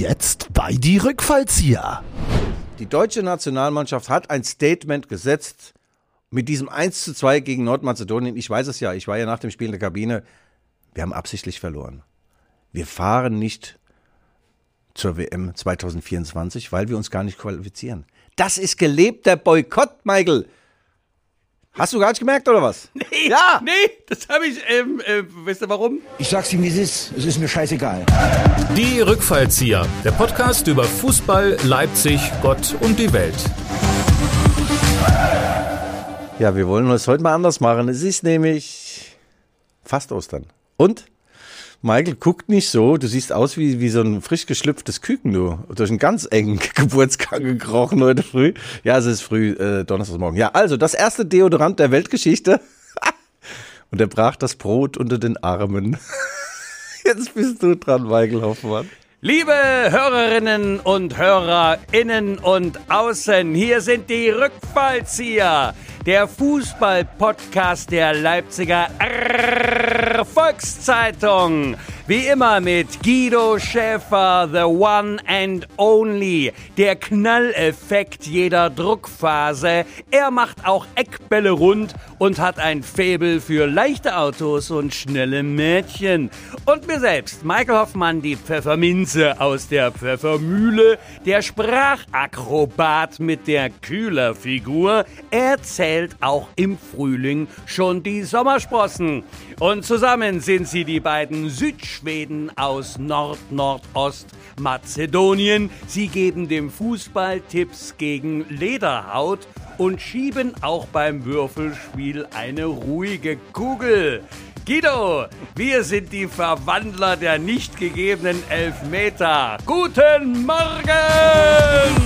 jetzt bei die Rückfallzieher. Die deutsche Nationalmannschaft hat ein Statement gesetzt mit diesem 1 zu 2 gegen Nordmazedonien. Ich weiß es ja, ich war ja nach dem Spiel in der Kabine. Wir haben absichtlich verloren. Wir fahren nicht zur WM 2024, weil wir uns gar nicht qualifizieren. Das ist gelebter Boykott, Michael. Hast du gar nicht gemerkt, oder was? Nee, Ja. nee, das habe ich, ähm, äh, weißt du warum? Ich sag's ihm, wie es ist. Es ist mir scheißegal. Die Rückfallzieher, der Podcast über Fußball, Leipzig, Gott und die Welt. Ja, wir wollen es heute mal anders machen. Es ist nämlich fast Ostern. Und? Michael, guckt nicht so. Du siehst aus wie, wie so ein frisch geschlüpftes Küken, du. Durch einen ganz engen Geburtsgang gekrochen heute früh. Ja, es ist früh, äh, Donnerstagmorgen. Ja, also, das erste Deodorant der Weltgeschichte. Und er brach das Brot unter den Armen. Jetzt bist du dran, Michael Hoffmann. Liebe Hörerinnen und Hörer innen und außen, hier sind die Rückfallzieher, der Fußball-Podcast der Leipziger Volkszeitung. Wie immer mit Guido Schäfer, the one and only, der Knalleffekt jeder Druckphase. Er macht auch Eckbälle rund und hat ein Faible für leichte Autos und schnelle Mädchen. Und mir selbst, Michael Hoffmann, die Pfefferminze aus der Pfeffermühle, der Sprachakrobat mit der Kühlerfigur, erzählt auch im Frühling schon die Sommersprossen. Und zusammen sind sie die beiden Südschweden aus Nord-Nordost-Mazedonien. Sie geben dem Fußball Tipps gegen Lederhaut und schieben auch beim Würfelspiel eine ruhige Kugel. Guido, wir sind die Verwandler der nicht gegebenen Elfmeter. Guten Morgen!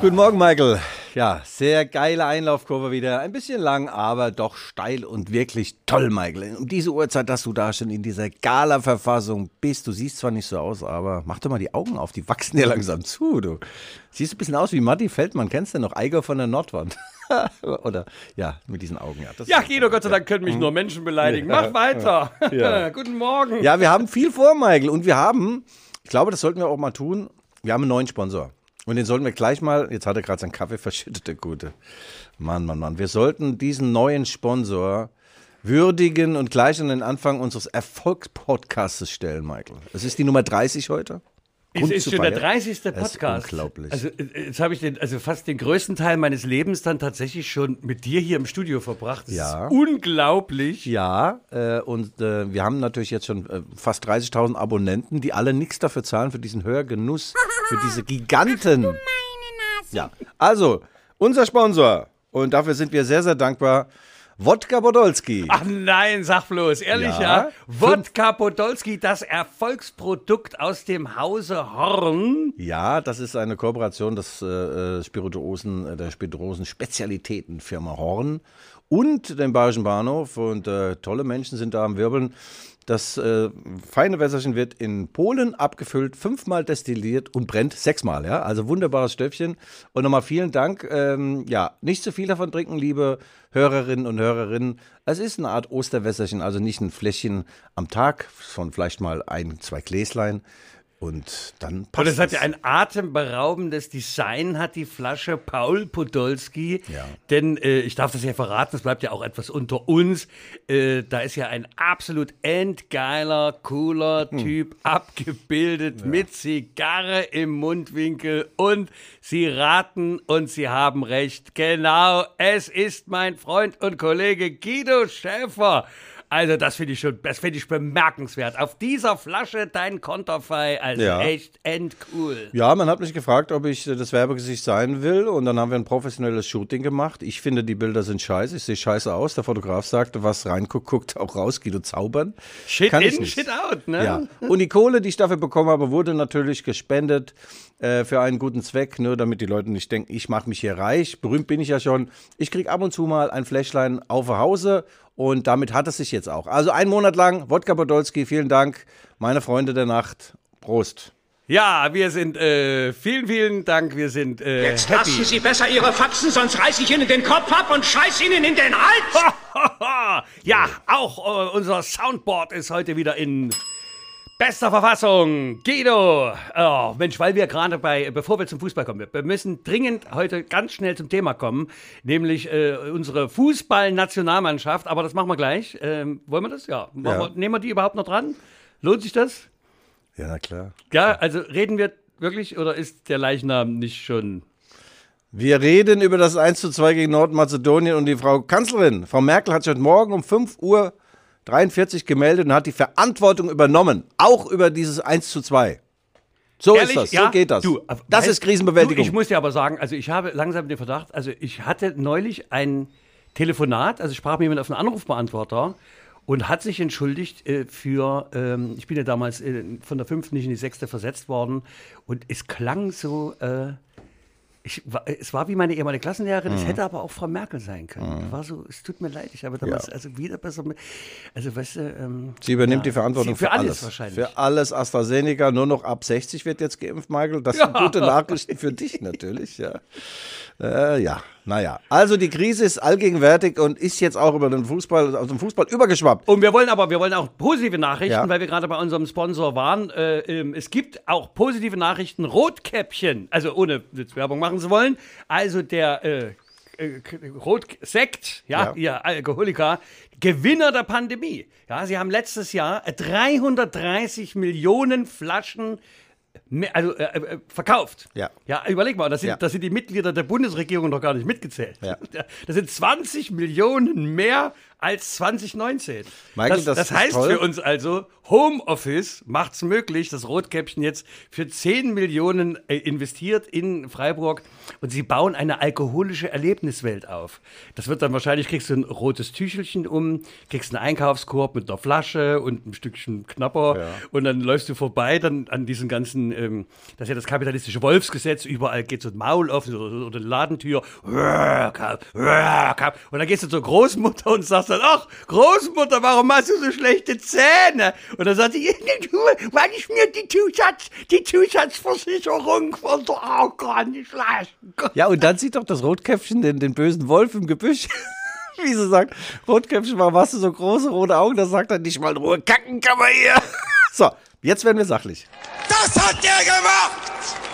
Guten Morgen, Michael. Ja, sehr geile Einlaufkurve wieder. Ein bisschen lang, aber doch steil und wirklich toll, Michael. Um diese Uhrzeit, dass du da schon in dieser Gala-Verfassung bist. Du siehst zwar nicht so aus, aber mach doch mal die Augen auf. Die wachsen dir langsam zu, du. Siehst ein bisschen aus wie Matti Feldmann. Kennst du noch? Eiger von der Nordwand. Oder, ja, mit diesen Augen. Ja, das Ja, Guido, Gott sei Dank können mich nur Menschen beleidigen. Mach weiter. Ja. Guten Morgen. Ja, wir haben viel vor, Michael. Und wir haben, ich glaube, das sollten wir auch mal tun, wir haben einen neuen Sponsor. Und den sollten wir gleich mal, jetzt hat er gerade seinen Kaffee verschüttet, der Gute. Mann, Mann, Mann. Wir sollten diesen neuen Sponsor würdigen und gleich an den Anfang unseres Erfolgspodcasts stellen, Michael. Es ist die Nummer 30 heute. Es Grund ist zu schon der feiern. 30. Das ist Podcast. unglaublich. Also äh, jetzt habe ich den, also fast den größten Teil meines Lebens dann tatsächlich schon mit dir hier im Studio verbracht. Das Ja. ist unglaublich. Ja, äh, und äh, wir haben natürlich jetzt schon äh, fast 30.000 Abonnenten, die alle nichts dafür zahlen, für diesen Hörgenuss, für diese Giganten. Ja, also, unser Sponsor, und dafür sind wir sehr, sehr dankbar, Wodka Podolski. Ach nein, sag bloß, ehrlich, Ja. ja. Wodka Podolski, das Erfolgsprodukt aus dem Hause Horn. Ja, das ist eine Kooperation des äh, äh, Spirituosen, äh, der Spirituosen-Spezialitätenfirma Horn und dem Bayerischen Bahnhof. Und äh, tolle Menschen sind da am Wirbeln. Das äh, feine Wässerchen wird in Polen abgefüllt, fünfmal destilliert und brennt sechsmal. Ja? Also wunderbares Stöffchen. Und nochmal vielen Dank. Ähm, ja, nicht zu viel davon trinken, liebe Hörerinnen und Hörerinnen. Es ist eine Art Osterwässerchen, also nicht ein Fläschchen am Tag, von vielleicht mal ein, zwei Gläslein. Und dann passt Und es hat ja ein atemberaubendes Design, hat die Flasche Paul Podolski. Ja. Denn äh, ich darf das ja verraten, es bleibt ja auch etwas unter uns. Äh, da ist ja ein absolut endgeiler, cooler Hm. Typ abgebildet mit Zigarre im Mundwinkel. Und Sie raten und Sie haben recht. Genau, es ist mein Freund und Kollege Guido Schäfer. Also das finde ich schon, das finde ich bemerkenswert. Auf dieser Flasche dein Konterfei, also Ja. echt endcool. Ja, man hat mich gefragt, ob ich äh, das Werbegesicht sein will und dann haben wir ein professionelles Shooting gemacht. Ich finde, die Bilder sind scheiße, ich sehe scheiße aus. Der Fotograf sagte, was reinguckt, guckt auch raus, Guido zaubern. Shit Kann in, shit out, ne? Ja. Und die Kohle, die ich dafür bekommen habe, wurde natürlich gespendet äh, für einen guten Zweck, nur damit die Leute nicht denken, ich mache mich hier reich. Berühmt bin ich ja schon. Ich kriege ab und zu mal ein Fläschlein auf Hause und damit hat es sich jetzt auch. Also einen Monat lang, Wodka Podolski, vielen Dank, meine Freunde der Nacht. Prost. Ja, wir sind, äh, vielen, vielen Dank, wir sind äh, Jetzt lassen happy. Sie besser Ihre Faxen, sonst reiß ich Ihnen den Kopf ab und scheiß Ihnen in den Hals! ja, auch äh, unser Soundboard ist heute wieder in bester Verfassung. Guido. Oh, Mensch, weil wir gerade bei, bevor wir zum Fußball kommen, wir müssen dringend heute ganz schnell zum Thema kommen, nämlich äh, unsere Fußballnationalmannschaft. Aber das machen wir gleich. Ähm, wollen wir das? Ja. Ja. Wir, nehmen wir die überhaupt noch dran? Lohnt sich das? Ja, na klar. Ja, also reden wir wirklich oder ist der Leichnam nicht schon. Wir reden über das 1 zu 2 gegen Nordmazedonien und die Frau Kanzlerin, Frau Merkel, hat sich heute Morgen um 5 Uhr 43 gemeldet und hat die Verantwortung übernommen, auch über dieses 1 zu 2. So Ehrlich? ist das, Ja? so geht das. Du, das weißt- ist Krisenbewältigung. Du, ich muss dir aber sagen, also ich habe langsam den Verdacht, also ich hatte neulich ein Telefonat, also sprach mir jemand auf einen Anrufbeantworter und hat sich entschuldigt äh, für, ähm, ich bin ja damals äh, von der fünften nicht in die sechste versetzt worden und es klang so, äh, ich, es war wie meine ehemalige Klassenlehrerin, Mhm. es hätte aber auch Frau Merkel sein können. Es war so, es tut mir leid, ich habe damals Ja. also wieder besser, mit- also weißt du, ähm, Sie übernimmt ja, die Verantwortung für, für, alles, alles. wahrscheinlich. Für alles AstraZeneca, nur noch ab 60 wird jetzt geimpft, Michael. Das sind gute Nachrichten für dich natürlich, ja. Äh, ja, naja. Also die Krise ist allgegenwärtig und ist jetzt auch über den Fußball, aus dem Fußball übergeschwappt. Und wir wollen aber, wir wollen auch positive Nachrichten, Ja. weil wir gerade bei unserem Sponsor waren. Äh, ähm, es gibt auch positive Nachrichten. Rotkäppchen, also ohne Werbung machen zu wollen. Also der äh, äh, Rotsekt, ja, Ja. ihr Alkoholiker, Gewinner der Pandemie. Ja, sie haben letztes Jahr 330 Millionen Flaschen also, äh, äh, verkauft. Ja. Ja, überleg mal, das sind, Ja. das sind die Mitglieder der Bundesregierung noch gar nicht mitgezählt. Ja. Das sind 20 Millionen mehr als 2019. Michael, das, das das heißt toll. für uns also, Homeoffice macht es möglich, dass Rotkäppchen jetzt für 10 Millionen äh, investiert in Freiburg und sie bauen eine alkoholische Erlebniswelt auf. Das wird dann wahrscheinlich, kriegst du ein rotes Tüchelchen um, kriegst einen Einkaufskorb mit einer Flasche und ein Stückchen Knapper und dann läufst du vorbei dann an diesen ganzen, ähm, das ist ja das kapitalistische Wolfsgesetz, überall geht so ein Maul offen oder, oder eine Ladentür und dann gehst du zur Großmutter und sagst dann, ach, Großmutter, warum hast du so schlechte Zähne? Und dann sagt die, du, weil ich mir die Zusatz, die Zusatzversicherung von der Augen nicht leisten kann. Ja, und dann sieht doch das Rotkäppchen den, den bösen Wolf im Gebüsch. Wie sie sagt, Rotkäppchen, warum hast du so große rote Augen? Da sagt er nicht mal in Ruhe, kacken kann man hier. So, jetzt werden wir sachlich. Das hat der gemacht!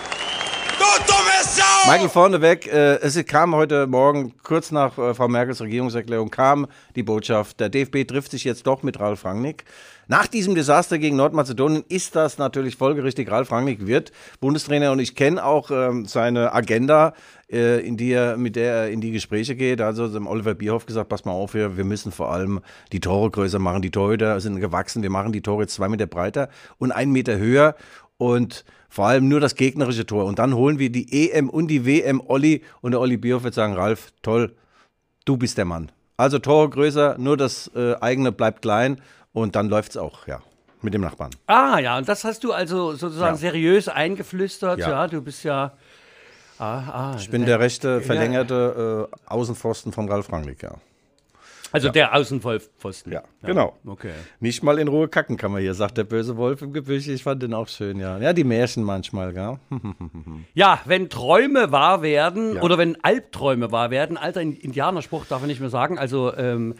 Michael vorneweg, äh, es kam heute Morgen, kurz nach äh, Frau Merkels Regierungserklärung, kam die Botschaft, der DFB trifft sich jetzt doch mit Ralf Rangnick. Nach diesem Desaster gegen Nordmazedonien ist das natürlich folgerichtig. Ralf Rangnick wird Bundestrainer und ich kenne auch ähm, seine Agenda, äh, in die er, mit der er in die Gespräche geht. Also dem Oliver Bierhoff gesagt, pass mal auf, wir, wir müssen vor allem die Tore größer machen. Die Torhüter sind gewachsen, wir machen die Tore zwei Meter breiter und einen Meter höher und vor allem nur das gegnerische Tor. Und dann holen wir die EM und die WM Olli und der Olli Bierhoff wird sagen, Ralf, toll, du bist der Mann. Also Tore größer, nur das äh, eigene bleibt klein und dann läuft's auch, ja, mit dem Nachbarn. Ah ja, und das hast du also sozusagen Ja. seriös eingeflüstert. Ja, Ja. du bist ja. Ah, ah, Ich bin der rechte, verlängerte äh, Außenpfosten von Ralf Rangnick, ja. Also der Außenvollpfosten. Ja, genau. Okay. Nicht mal in Ruhe kacken kann man hier, sagt der böse Wolf im Gebüsch. Ich fand den auch schön, ja. Ja, die Märchen manchmal, gell? Ja, wenn Träume wahr werden Ja. oder wenn Albträume wahr werden, alter Indianerspruch darf man nicht mehr sagen, also ähm,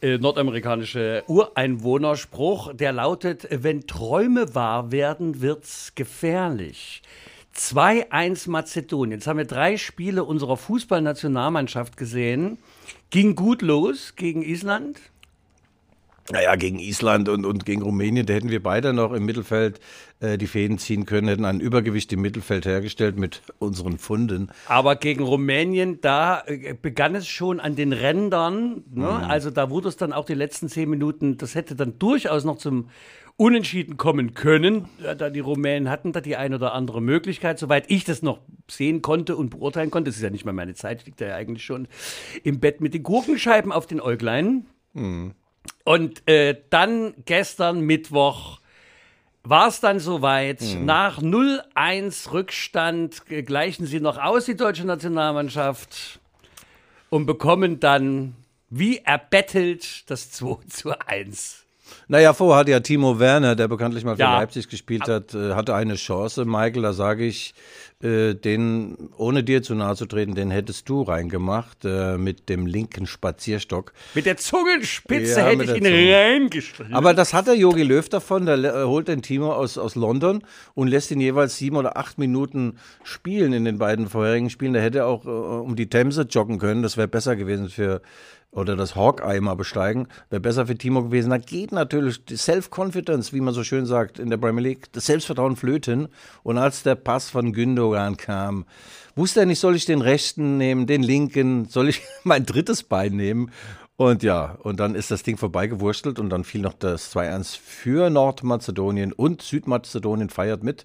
äh, nordamerikanische Ureinwohnerspruch, der lautet, wenn Träume wahr werden, wird's gefährlich. 2-1 Mazedonien. Jetzt haben wir drei Spiele unserer Fußballnationalmannschaft gesehen. Ging gut los gegen Island. Naja, gegen Island und, und gegen Rumänien, da hätten wir beide noch im Mittelfeld äh, die Fäden ziehen können, hätten ein Übergewicht im Mittelfeld hergestellt mit unseren Funden. Aber gegen Rumänien, da äh, begann es schon an den Rändern. Ne? Also da wurde es dann auch die letzten zehn Minuten, das hätte dann durchaus noch zum Unentschieden kommen können. Da die Rumänen hatten da die eine oder andere Möglichkeit, soweit ich das noch sehen konnte und beurteilen konnte. Das ist ja nicht mal meine Zeit, ich liege da ja eigentlich schon im Bett mit den Gurkenscheiben auf den Äuglein. Und äh, dann gestern Mittwoch war es dann soweit. Nach 0-1 Rückstand äh, gleichen sie noch aus, die deutsche Nationalmannschaft, und bekommen dann, wie erbettelt, das 2 zu 1. Naja, vorher hatte ja Timo Werner, der bekanntlich mal für Ja. Leipzig gespielt hat, äh, hatte eine Chance. Michael, da sage ich, äh, den, ohne dir zu nahe zu treten, den hättest du reingemacht äh, mit dem linken Spazierstock. Mit der Zungenspitze Ja, hätte ich ihn reingestrichen. Aber das hat der Jogi Löw davon, der holt den Timo aus, aus London und lässt ihn jeweils sieben oder acht Minuten spielen in den beiden vorherigen Spielen. Der hätte auch äh, um die Themse joggen können, das wäre besser gewesen für, oder das Hawkeye mal besteigen, wäre besser für Timo gewesen. Da geht natürlich die Self-Confidence, wie man so schön sagt in der Premier League, das Selbstvertrauen flöten. Und als der Pass von Gündogan kam, wusste er nicht, soll ich den rechten nehmen, den linken, soll ich mein drittes Bein nehmen? Und ja, und dann ist das Ding vorbeigewurstelt und dann fiel noch das 2-1 für Nordmazedonien und Südmazedonien feiert mit.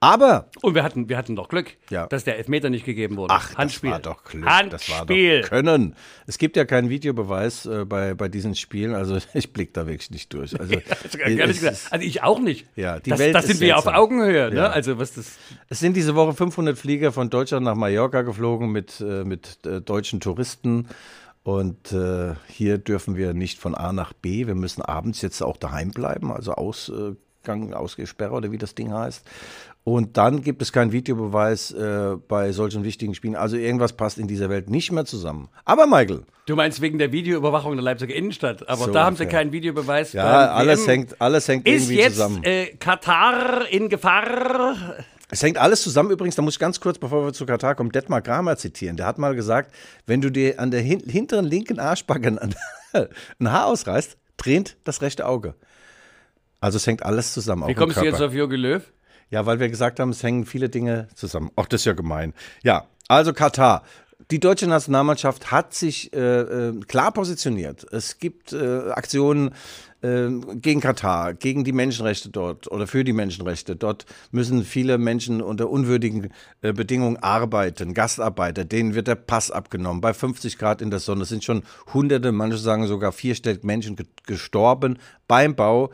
Aber, Und wir hatten, wir hatten doch Glück, Ja. dass der Elfmeter nicht gegeben wurde. ach, Handspiel. das war doch Glück, das war Handspiel. doch Können. Es gibt ja keinen Videobeweis äh, bei, bei diesen Spielen, also ich blick da wirklich nicht durch. Also, es, ist- also ich auch nicht. Ja, die das, Welt das sind wir auf seltsam. Augenhöhe. Ne? Ja. Also was das. es sind diese Woche 500 Flieger von Deutschland nach Mallorca geflogen mit, äh, mit äh, deutschen Touristen. Und äh, hier dürfen wir nicht von A nach B. Wir müssen abends jetzt auch daheim bleiben, also Ausgang, Ausgesperre oder wie das Ding heißt. Und dann gibt es keinen Videobeweis äh, bei solchen wichtigen Spielen. Also irgendwas passt in dieser Welt nicht mehr zusammen. Aber Michael, Du meinst wegen der Videoüberwachung in der Leipziger Innenstadt, aber So da haben sie keinen Videobeweis. ja, alles WM. hängt, alles hängt Ist irgendwie jetzt zusammen. äh, Katar in Gefahr? Es hängt alles zusammen. Übrigens, da muss ich ganz kurz, bevor wir zu Katar kommen, Detmar Kramer zitieren. Der hat mal gesagt, wenn du dir an der hin hinteren linken Arschbacke ein, Haar ausreißt, tränt das rechte Auge. Also es hängt alles zusammen. Wie kommst du jetzt auf Jogi Löw? Ja, weil wir gesagt haben, es hängen viele Dinge zusammen. Auch das ist ja gemein. Ja, also Katar. Die deutsche Nationalmannschaft hat sich äh, äh, klar positioniert. Es gibt äh, Aktionen gegen Katar, gegen die Menschenrechte dort oder für die Menschenrechte. Dort müssen viele Menschen unter unwürdigen äh, Bedingungen arbeiten. Gastarbeiter, denen wird der Pass abgenommen. Bei 50 Grad in der Sonne sind schon hunderte, manche sagen sogar vierstellig Menschen ge gestorben beim Bau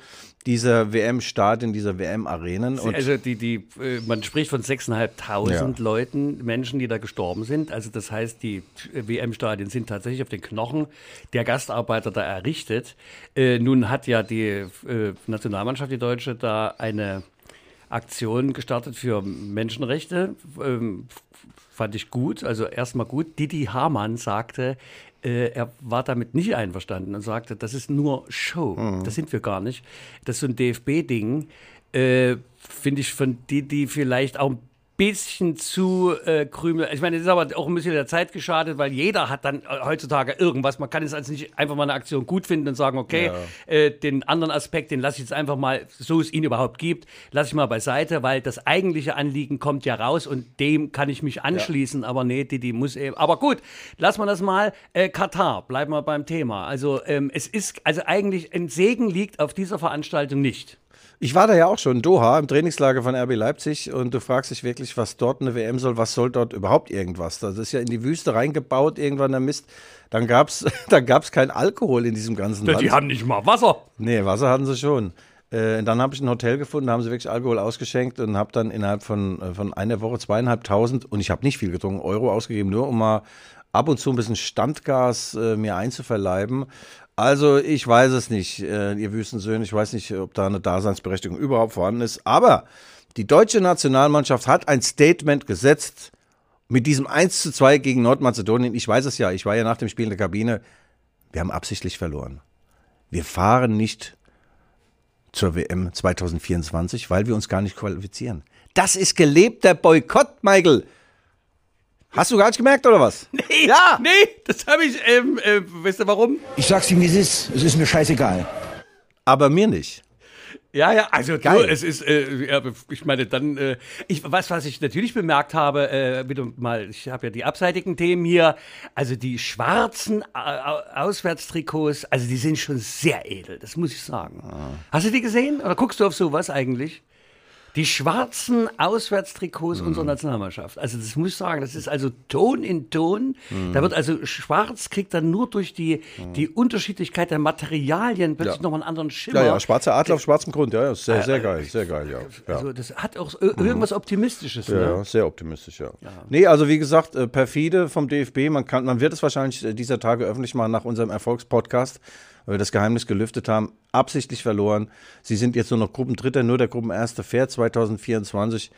dieser WM-Stadien, dieser WM-Arenen. Also die, die, äh, man spricht von 6.500 Ja. Leuten, Menschen, die da gestorben sind. Also das heißt, die WM-Stadien sind tatsächlich auf den Knochen der Gastarbeiter da errichtet. Äh, nun hat ja die äh, Nationalmannschaft, die Deutsche, da eine Aktion gestartet für Menschenrechte. Ähm, fand ich gut, also erstmal gut. Didi Hamann sagte, äh, er war damit nicht einverstanden und sagte, das ist nur Show. Das sind wir gar nicht. Das ist so ein DFB-Ding. Äh, Finde ich von Didi vielleicht auch ein bisschen zu äh, krümel. Ich meine, das ist aber auch ein bisschen der Zeit geschadet, weil jeder hat dann äh, heutzutage irgendwas. Man kann jetzt also nicht einfach mal eine Aktion gut finden und sagen, okay, äh, den anderen Aspekt, den lasse ich jetzt einfach mal, so es ihn überhaupt gibt, lasse ich mal beiseite, weil das eigentliche Anliegen kommt ja raus und dem kann ich mich anschließen. Aber nee, die, die muss eben. Aber gut, lassen wir das mal. Äh, Katar, bleiben wir beim Thema. Also ähm, es ist, also eigentlich ein Segen liegt auf dieser Veranstaltung nicht. Ich war da ja auch schon in Doha im Trainingslager von RB Leipzig und du fragst dich wirklich, was dort eine WM soll, was soll dort überhaupt irgendwas? Das ist ja in die Wüste reingebaut, irgendwann der Mist. Dann gab's, da gab's kein Alkohol in diesem ganzen Land. Die haben nicht mal Wasser. Nee, Wasser hatten sie schon. Äh, dann habe ich ein Hotel gefunden, da haben sie wirklich Alkohol ausgeschenkt und habe dann innerhalb von, äh, von einer Woche zweieinhalbtausend, und ich habe nicht viel getrunken, Euro ausgegeben, nur um mal ab und zu ein bisschen Standgas äh, mir einzuverleiben. Also ich weiß es nicht, äh, ihr Wüstensöhne, ich weiß nicht, ob da eine Daseinsberechtigung überhaupt vorhanden ist, aber die deutsche Nationalmannschaft hat ein Statement gesetzt mit diesem 1 zu 2 gegen Nordmazedonien. Ich weiß es ja, ich war ja nach dem Spiel in der Kabine. Wir haben absichtlich verloren. Wir fahren nicht zur WM 2024, weil wir uns gar nicht qualifizieren. Das ist gelebter Boykott, Michael. Hast du gar nicht gemerkt, oder was? Nee, Ja. nee, das habe ich, ähm, äh, weißt du warum? Ich sag's ihm, wie es ist. Es ist mir scheißegal. Aber mir nicht. Ja, ja, also Geil. Du, es ist, äh, ich meine, dann, äh, ich was, was ich natürlich bemerkt habe, äh, wieder mal, ich habe ja die abseitigen Themen hier, also die schwarzen Auswärtstrikots, also die sind schon sehr edel, das muss ich sagen. Hast du die gesehen oder guckst du auf sowas eigentlich? Die schwarzen Auswärtstrikots unserer Nationalmannschaft. Also das muss ich sagen, das ist also Ton in Ton. Da wird also schwarz kriegt dann nur durch die, die Unterschiedlichkeit der Materialien plötzlich Ja. nochmal einen anderen Schimmer. Ja, ja, schwarzer Adler auf schwarzem Grund, ja, ja, sehr, sehr geil, sehr geil, ja. ja. Also das hat auch ir- irgendwas Optimistisches. Ja, Ne? ja, sehr optimistisch, ja. Nee, also wie gesagt, äh, perfide vom DFB, man kann, man wird es wahrscheinlich äh, dieser Tage öffentlich machen nach unserem Erfolgspodcast. Weil wir das Geheimnis gelüftet haben, absichtlich verloren. Sie sind jetzt nur noch Gruppendritter, nur der Gruppenerste fährt 2024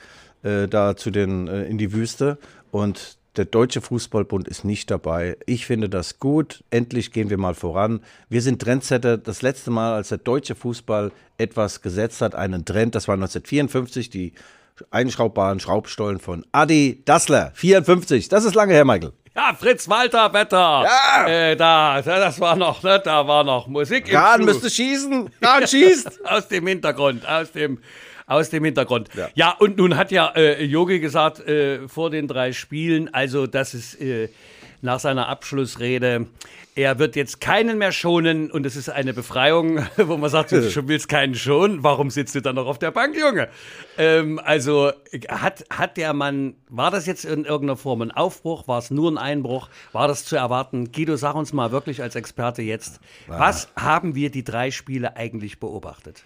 äh, da zu den äh, in die Wüste und der Deutsche Fußballbund ist nicht dabei. Ich finde das gut. Endlich gehen wir mal voran. Wir sind Trendsetter. Das letzte Mal, als der deutsche Fußball etwas gesetzt hat, einen Trend, das war 1954, die einschraubbaren Schraubstollen von Adi Dassler. 54. Das ist lange her, Michael. Ja, Fritz Walter Wetter. Ja. Äh, da, da, das war noch, ne, da war noch Musik. im Kahn müsste schießen. Kahn schießt. aus dem Hintergrund, aus dem aus dem Hintergrund. Ja. Ja, und nun hat ja äh, gesagt äh, vor den drei Spielen, also das ist äh, nach seiner Abschlussrede, er wird jetzt keinen mehr schonen und es ist eine Befreiung, wo man sagt, du willst keinen schonen, warum sitzt du dann noch auf der Bank, Junge? Ähm, also hat, hat der Mann, war das jetzt in irgendeiner Form ein Aufbruch, war es nur ein Einbruch, war das zu erwarten? Guido, sag uns mal wirklich als Experte jetzt, was haben wir die drei Spiele eigentlich beobachtet?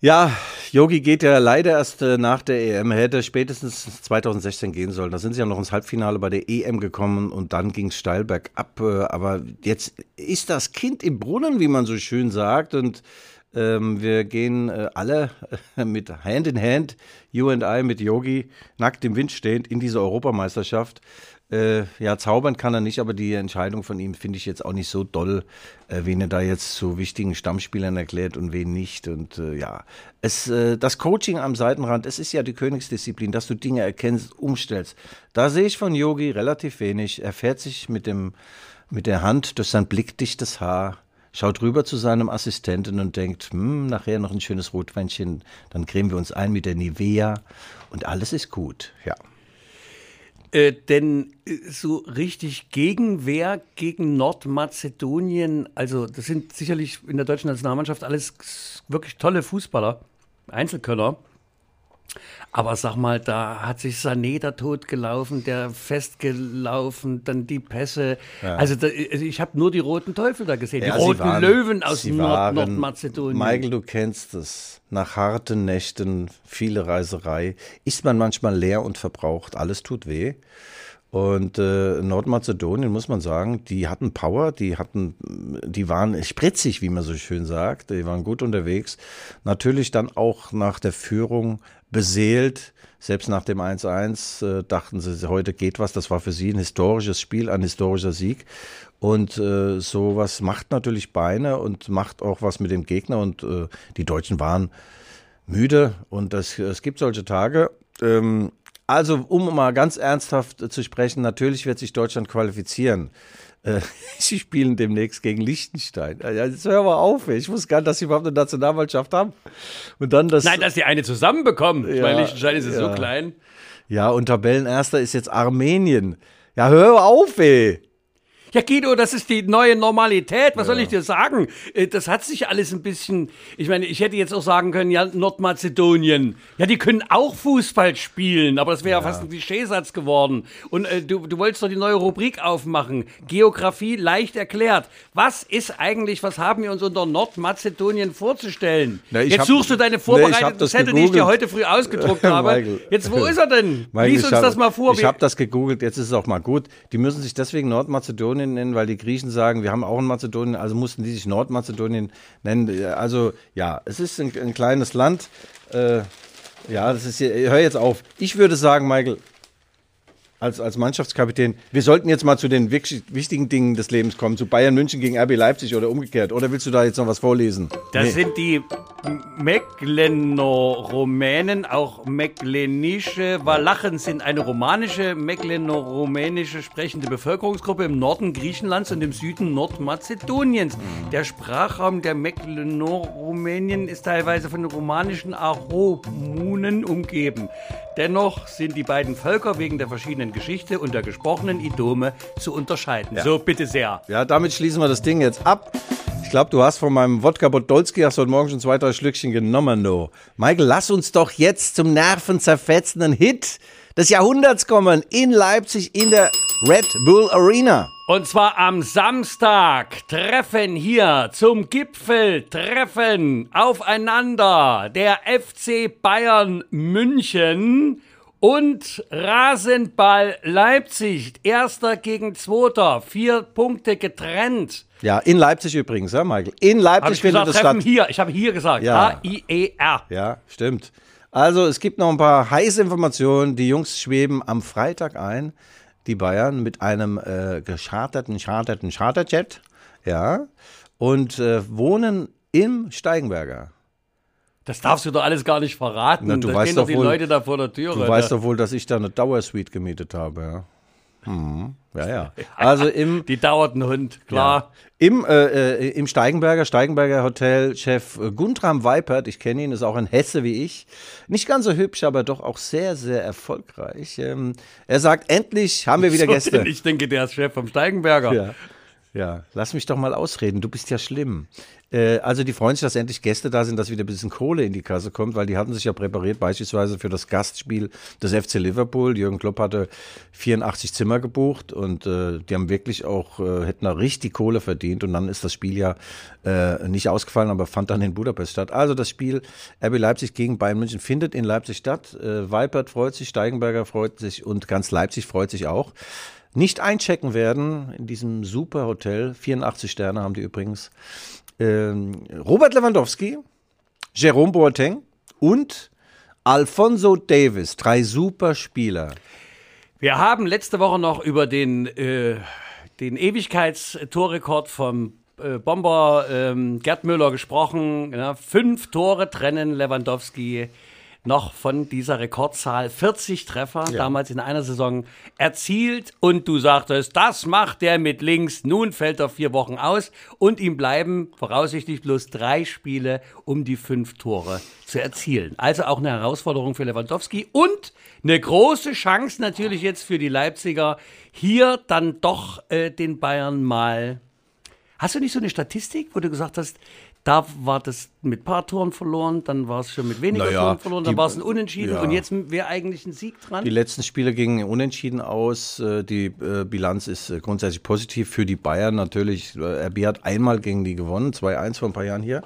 Ja, Yogi geht ja leider erst äh, nach der EM. Hätte spätestens 2016 gehen sollen. Da sind sie ja noch ins Halbfinale bei der EM gekommen und dann ging es steil bergab. Äh, aber jetzt ist das Kind im Brunnen, wie man so schön sagt. Und ähm, wir gehen äh, alle äh, mit Hand in Hand, you and I, mit Yogi, nackt im Wind stehend, in diese Europameisterschaft. Äh, ja, zaubern kann er nicht, aber die Entscheidung von ihm finde ich jetzt auch nicht so doll, äh, wen er da jetzt zu wichtigen Stammspielern erklärt und wen nicht. Und äh, ja, es, äh, das Coaching am Seitenrand, es ist ja die Königsdisziplin, dass du Dinge erkennst, umstellst. Da sehe ich von Yogi relativ wenig. Er fährt sich mit, dem, mit der Hand durch sein blickdichtes Haar, schaut rüber zu seinem Assistenten und denkt, hm, nachher noch ein schönes Rotweinchen, dann cremen wir uns ein mit der Nivea und alles ist gut. Ja. Äh, denn äh, so richtig Gegenwehr gegen Nordmazedonien, also das sind sicherlich in der deutschen Nationalmannschaft alles wirklich tolle Fußballer, Einzelkönner. Aber sag mal, da hat sich Sané da totgelaufen, der festgelaufen, dann die Pässe. Also, da, also ich habe nur die roten Teufel da gesehen, Ja, die roten waren- Löwen aus Nord Nordmazedonien. Michael, du kennst es. Nach harten Nächten, viele Reiserei, ist man manchmal leer und verbraucht. Alles tut weh. Und äh, Nordmazedonien, muss man sagen, die hatten Power, die hatten, die waren spritzig, wie man so schön sagt, die waren gut unterwegs. Natürlich dann auch nach der Führung beseelt. Selbst nach dem 1-1 äh, dachten sie, heute geht was. Das war für sie ein historisches Spiel, ein historischer Sieg. Und äh, sowas macht natürlich Beine und macht auch was mit dem Gegner. Und äh, die Deutschen waren müde und das, es gibt solche Tage. Ähm, also, um mal ganz ernsthaft zu sprechen, natürlich wird sich Deutschland qualifizieren. Äh, sie spielen demnächst gegen Liechtenstein. Ja, Jetzt hör mal auf, ey. ich wusste gar nicht, dass sie überhaupt eine Nationalmannschaft haben. Und dann das. Nein, dass die eine zusammenbekommen. Ich Ja, meine, Liechtenstein ist ja so klein. ja, und Tabellenerster ist jetzt Armenien. Ja, hör auf, ey. Ja, Guido, das ist die neue Normalität. Was soll ich dir sagen? Äh, Das hat sich alles ein bisschen. Ich meine, ich hätte jetzt auch sagen können, ja, Nordmazedonien. Ja, die können auch Fußball spielen, aber das wäre ja. fast ein Klischeesatz geworden. Und äh, du, du wolltest doch die neue Rubrik aufmachen. Geografie leicht erklärt. Was ist eigentlich, was haben wir uns unter Nordmazedonien vorzustellen? Na, jetzt hab- suchst du deine Nee, ich hab vorbereitete das Zettel, die ich dir heute früh ausgedruckt habe. Jetzt, wo ist er denn? Michael, Lies uns hab- das mal vor. Ich habe das gegoogelt, jetzt ist es auch mal gut. Die müssen sich deswegen Nordmazedonien nennen, weil die Griechen sagen, wir haben auch ein Mazedonien, also mussten die sich Nordmazedonien nennen. Also ja, es ist ein, ein kleines Land. Äh, ja, das ist hier, hör jetzt auf. Ich würde sagen, Michael, als, als Mannschaftskapitän, wir sollten jetzt mal zu den wichtigen Dingen des Lebens kommen, zu Bayern München gegen RB Leipzig oder umgekehrt. Oder willst du da jetzt noch was vorlesen? Das Nee. sind die Mecklenno-Rumänen, auch mecklenische Walachen sind eine romanische, mecklenno-rumänische sprechende Bevölkerungsgruppe im Norden Griechenlands und im Süden Nordmazedoniens. Der Sprachraum der Mecklenno-Rumänien ist teilweise von den romanischen Aromunen umgeben. Dennoch sind die beiden Völker wegen der verschiedenen Geschichte und der gesprochenen Idome zu unterscheiden. So, bitte sehr. Ja, damit schließen wir das Ding jetzt ab. Ich glaube, du hast von meinem Wodka Podolski hast heute Morgen schon zwei, drei Schlückchen genommen, no. Michael, lass uns doch jetzt zum nervenzerfetzenden Hit des Jahrhunderts kommen in Leipzig in der Red Bull Arena. Und zwar am Samstag treffen hier zum Gipfeltreffen aufeinander der FC Bayern München Und Rasenball Leipzig, erster gegen zweiter, vier Punkte getrennt. Ja, in Leipzig übrigens, ja, Michael. In Leipzig ich findet gesagt, treffen statt. hier. Ich habe hier gesagt. Ja. H-I-E-R. Ja, stimmt. Also es gibt noch ein paar heiße Informationen. Die Jungs schweben am Freitag ein, die Bayern, mit einem äh, gescharterten, charterten Charterjet. Ja. Und äh, wohnen im Steigenberger. Das darfst du doch alles gar nicht verraten. Na, du da weißt doch doch die wohl- Leute da vor der Tür. Du Alter. weißt doch wohl, dass ich da eine Dauersuite gemietet habe, ja. Mhm. Ja, ja. Also im, Die dauert ein Hund, klar. Im, äh, äh, Im Steigenberger, Steigenberger Hotel-Chef äh, Guntram Weipert, ich kenne ihn, ist auch ein Hesse wie ich. Nicht ganz so hübsch, aber doch auch sehr, sehr erfolgreich. Ähm, er sagt, endlich haben wir wieder So, Gäste. Ich denke, der ist Chef vom Steigenberger. Ja. Ja, lass mich doch mal ausreden, du bist ja schlimm. Äh, also die freuen sich, dass endlich Gäste da sind, dass wieder ein bisschen Kohle in die Kasse kommt, weil die hatten sich ja präpariert, beispielsweise für das Gastspiel des FC Liverpool. Jürgen Klopp hatte 84 Zimmer gebucht und äh, die haben wirklich auch, äh, hätten da richtig Kohle verdient und dann ist das Spiel ja äh, nicht ausgefallen, aber fand dann in Budapest statt. Also das Spiel RB Leipzig gegen Bayern München findet in Leipzig statt. Äh, Weipert freut sich, Steigenberger freut sich und ganz Leipzig freut sich auch nicht einchecken werden in diesem super Hotel. 84 Sterne haben die übrigens. Ähm, Robert Lewandowski, Jerome Boateng und Alfonso Davis, drei super Spieler. Wir haben letzte Woche noch über den, äh, den Ewigkeitstorrekord vom äh, Bomber ähm, Gerd Müller gesprochen. Ja, fünf Tore trennen Lewandowski noch von dieser Rekordzahl. 40 Treffer damals in einer Saison erzielt. Und du sagtest, das macht er mit links. Nun fällt er vier Wochen aus. Und ihm bleiben voraussichtlich bloß drei Spiele, um die fünf Tore zu erzielen. Also auch eine Herausforderung für Lewandowski und eine große Chance natürlich jetzt für die Leipziger, hier dann doch äh, den Bayern mal. Hast du nicht so eine Statistik, wo du gesagt hast, da war das mit paar Toren verloren, dann war es schon mit weniger Naja, Toren verloren, dann war es ein Unentschieden ja. und jetzt wäre eigentlich ein Sieg dran? Die letzten Spiele gingen unentschieden aus. Äh, Die äh, Bilanz ist äh, grundsätzlich positiv für die Bayern. Natürlich, RB hat einmal gegen die gewonnen, 2-1 vor ein paar Jahren hier.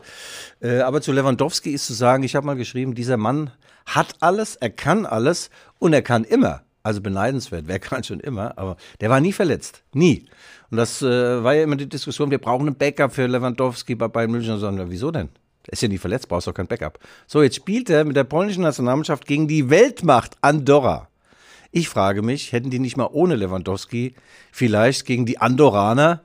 Aber zu Lewandowski ist zu sagen, ich habe mal geschrieben, dieser Mann hat alles, er kann alles und er kann immer. Also beneidenswert, wer kann schon immer, aber der war nie verletzt, nie. Und das äh, war ja immer die Diskussion, wir brauchen einen Backup für Lewandowski bei Bayern München. Und na, wieso denn? Er ist ja nie verletzt, brauchst doch kein Backup. So, jetzt spielt er mit der polnischen Nationalmannschaft gegen die Weltmacht Andorra. Ich frage mich, hätten die nicht mal ohne Lewandowski vielleicht gegen die Andorraner?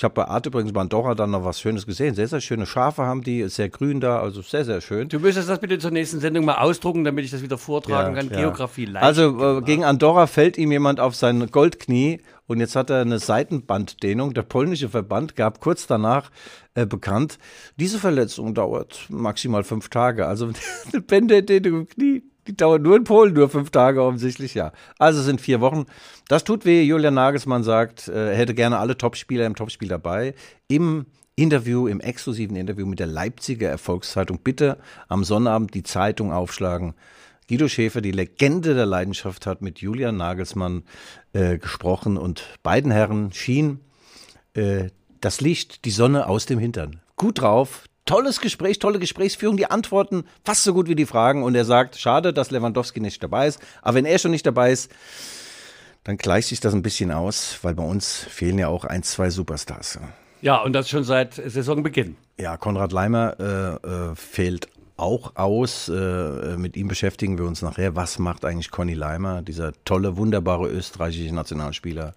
Ich habe bei Art übrigens bei Andorra dann noch was Schönes gesehen. Sehr, sehr schöne Schafe haben die, ist sehr grün da, also sehr, sehr schön. du müsstest das bitte zur nächsten Sendung mal ausdrucken, damit ich das wieder vortragen kann. Geografie leicht. Also äh, gegen Andorra fällt ihm jemand auf sein Goldknie und jetzt hat er eine Seitenbanddehnung. Der polnische Verband gab kurz danach äh, bekannt, diese Verletzung dauert maximal fünf Tage. Also eine Bänderdehnung im Knie, die dauert nur in Polen nur fünf Tage offensichtlich, ja. Also sind vier Wochen. Das tut weh. Julian Nagelsmann sagt, äh, er hätte gerne alle Topspieler im Topspiel dabei. Im Interview, im exklusiven Interview mit der Leipziger Erfolgszeitung. Bitte am Sonnabend die Zeitung aufschlagen. Guido Schäfer, die Legende der Leidenschaft, hat mit Julian Nagelsmann äh, gesprochen und beiden Herren schien äh, das Licht, die Sonne aus dem Hintern. Gut drauf, tolles Gespräch, tolle Gesprächsführung, die Antworten fast so gut wie die Fragen und er sagt, schade, dass Lewandowski nicht dabei ist, aber wenn er schon nicht dabei ist, dann gleicht sich das ein bisschen aus, weil bei uns fehlen ja auch ein, zwei Superstars. ja, und das schon seit Saisonbeginn. Ja, Konrad Leimer äh, äh, fällt auch aus. Äh, mit ihm beschäftigen wir uns nachher. Was macht eigentlich Conny Leimer, dieser tolle, wunderbare österreichische Nationalspieler?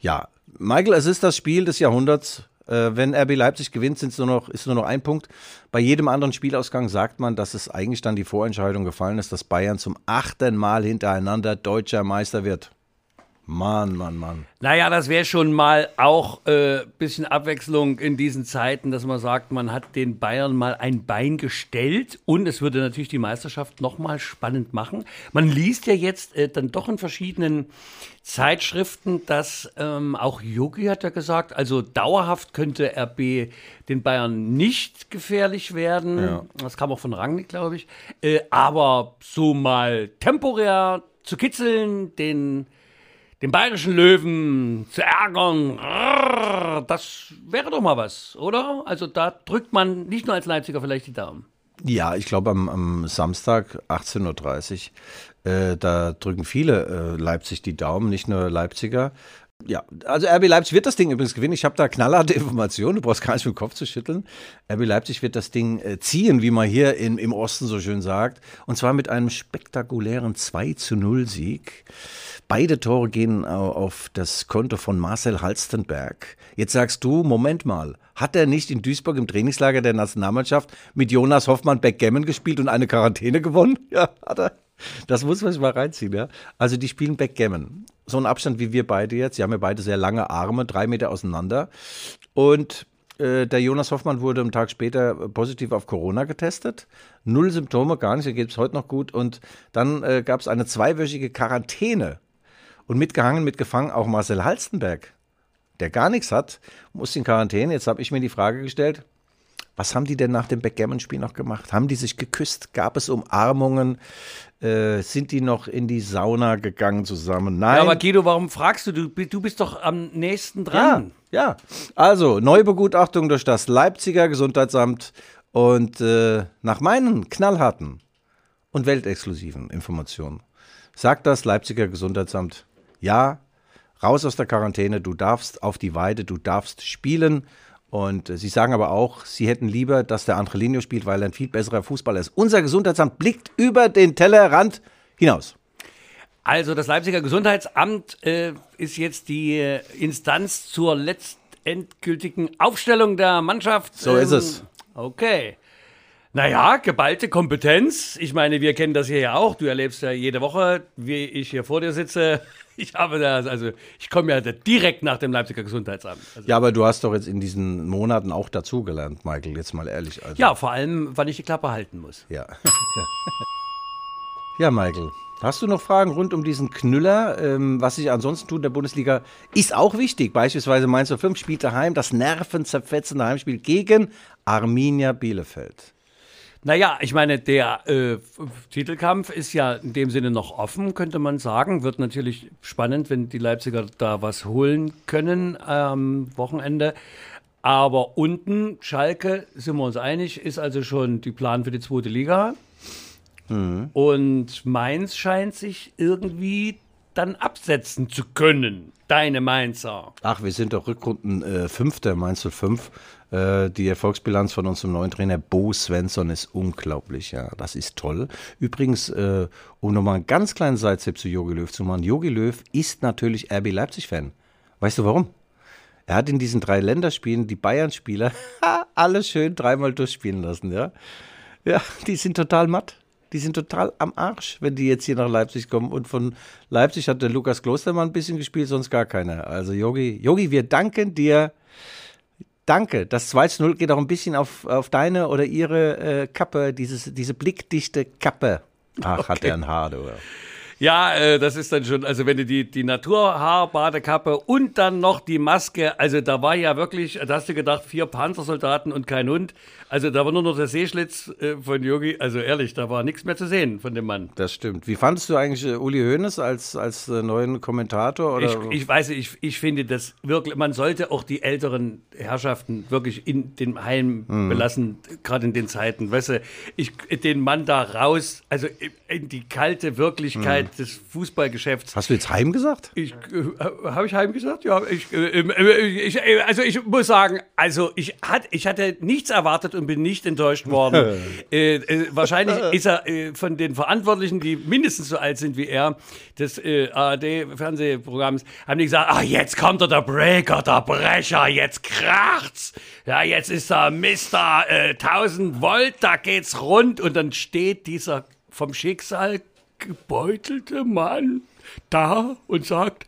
Ja, Michael, es ist das Spiel des Jahrhunderts. Äh, wenn RB Leipzig gewinnt, sind's nur noch, ist nur noch ein Punkt. Bei jedem anderen Spielausgang sagt man, dass es eigentlich dann die Vorentscheidung gefallen ist, dass Bayern zum achten Mal hintereinander deutscher Meister wird. Mann, Mann, Mann. Naja, das wäre schon mal auch ein äh, bisschen Abwechslung in diesen Zeiten, dass man sagt, man hat den Bayern mal ein Bein gestellt und es würde natürlich die Meisterschaft nochmal spannend machen. Man liest ja jetzt äh, dann doch in verschiedenen Zeitschriften, dass ähm, auch Yogi hat ja gesagt, also dauerhaft könnte RB den Bayern nicht gefährlich werden. Ja. Das kam auch von Rangnick, glaube ich. Äh, aber so mal temporär zu kitzeln, den den bayerischen Löwen zu ärgern, das wäre doch mal was, oder? Also da drückt man nicht nur als Leipziger vielleicht die Daumen. Ja, ich glaube am, am Samstag 18.30 Uhr, äh, da drücken viele äh, Leipzig die Daumen, nicht nur Leipziger. Ja, also RB Leipzig wird das Ding übrigens gewinnen. Ich habe da knallharte Informationen, du brauchst gar nicht mit dem Kopf zu schütteln. RB Leipzig wird das Ding äh, ziehen, wie man hier in, im Osten so schön sagt. Und zwar mit einem spektakulären 2 zu 0 Sieg. Beide Tore gehen auf das Konto von Marcel Halstenberg. Jetzt sagst du, Moment mal, hat er nicht in Duisburg im Trainingslager der Nationalmannschaft mit Jonas Hoffmann Backgammon gespielt und eine Quarantäne gewonnen? Ja, hat er. Das muss man sich mal reinziehen, ja. Also die spielen Backgammon. So einen Abstand wie wir beide jetzt. Sie haben ja beide sehr lange Arme, drei Meter auseinander. Und äh, der Jonas Hoffmann wurde einen Tag später positiv auf Corona getestet. Null Symptome, gar nicht, da geht es heute noch gut. Und dann äh, gab es eine zweiwöchige Quarantäne. Und mitgehangen, mitgefangen auch Marcel Halstenberg, der gar nichts hat, muss in Quarantäne. Jetzt habe ich mir die Frage gestellt, was haben die denn nach dem Backgammon-Spiel noch gemacht? Haben die sich geküsst? Gab es Umarmungen? Äh, sind die noch in die Sauna gegangen zusammen? Nein. Ja, aber Guido, warum fragst du? Du, du bist doch am nächsten dran. Ja, ja. Also, Neubegutachtung durch das Leipziger Gesundheitsamt und äh, nach meinen knallharten und weltexklusiven Informationen sagt das Leipziger Gesundheitsamt, ja, raus aus der Quarantäne, du darfst auf die Weide, du darfst spielen. Und äh, sie sagen aber auch, sie hätten lieber, dass der Angelino spielt, weil er ein viel besserer Fußballer ist. Unser Gesundheitsamt blickt über den Tellerrand hinaus. Also das Leipziger Gesundheitsamt äh, ist jetzt die äh, Instanz zur letztendgültigen Aufstellung der Mannschaft. So ähm, ist es. Okay. Naja, geballte Kompetenz. Ich meine, wir kennen das hier ja auch. Du erlebst ja jede Woche, wie ich hier vor dir sitze. Ich habe das, also ich komme ja direkt nach dem Leipziger Gesundheitsamt. Also ja, aber du hast doch jetzt in diesen Monaten auch dazugelernt, Michael, jetzt mal ehrlich. Also. Ja, vor allem, wann ich die Klappe halten muss. Ja. ja, Michael. Hast du noch Fragen rund um diesen Knüller? Ähm, was sich ansonsten tut in der Bundesliga, ist auch wichtig. Beispielsweise Mainz 05 spielt daheim das nervenzerfetzende Heimspiel gegen Arminia Bielefeld. Naja, ich meine, der äh, Titelkampf ist ja in dem Sinne noch offen, könnte man sagen. Wird natürlich spannend, wenn die Leipziger da was holen können am Wochenende. Aber unten, Schalke, sind wir uns einig, ist also schon die Plan für die zweite Liga. Mhm. Und Mainz scheint sich irgendwie dann absetzen zu können. Deine Mainzer. Ach, wir sind doch Rückrunden äh, Fünfter, Mainz 05. Äh, die Erfolgsbilanz von unserem neuen Trainer Bo Svensson ist unglaublich, ja. Das ist toll. Übrigens, äh, um nochmal einen ganz kleinen Sidestep zu Jogi Löw zu machen. Jogi Löw ist natürlich RB Leipzig-Fan. Weißt du warum? Er hat in diesen drei Länderspielen die Bayern-Spieler alle schön dreimal durchspielen lassen, ja. Ja, die sind total matt. Die sind total am Arsch, wenn die jetzt hier nach Leipzig kommen. Und von Leipzig hat der Lukas Klostermann ein bisschen gespielt, sonst gar keiner. Also Yogi, Yogi, wir danken dir Danke. Das 2 0 geht auch ein bisschen auf, auf deine oder ihre äh, Kappe, dieses, diese blickdichte Kappe. Ach, okay. hat er ein Haar, du. Ja, äh, das ist dann schon, also wenn du die, die Naturhaarbadekappe und dann noch die Maske, also da war ja wirklich, da hast du gedacht, vier Panzersoldaten und kein Hund. Also da war nur noch der Seeschlitz äh, von Yogi. Also ehrlich, da war nichts mehr zu sehen von dem Mann. Das stimmt. Wie fandest du eigentlich äh, Uli Hoeneß als, als neuen Kommentator? Ich, ich weiß, ich, ich finde das wirklich, man sollte auch die älteren Herrschaften wirklich in den Heim hm. belassen, gerade in den Zeiten. Weißt du, ich, den Mann da raus, also in die kalte Wirklichkeit. Hm des Fußballgeschäfts. Hast du jetzt Heim gesagt? Ich, äh, Habe ich Heim gesagt? Ja, ich, äh, äh, ich, äh, also ich muss sagen, also ich, hat, ich hatte nichts erwartet und bin nicht enttäuscht worden. Äh, wahrscheinlich ist er von den Verantwortlichen, die mindestens so alt sind wie er, des ARD-Fernsehprogramms, haben die gesagt, ach, jetzt kommt er, der Breaker, der Brecher, jetzt kracht's. Ja, jetzt ist er Mister 1000 Volt, da geht's rund und dann steht dieser vom Schicksal gebeutelte Mann da und sagt,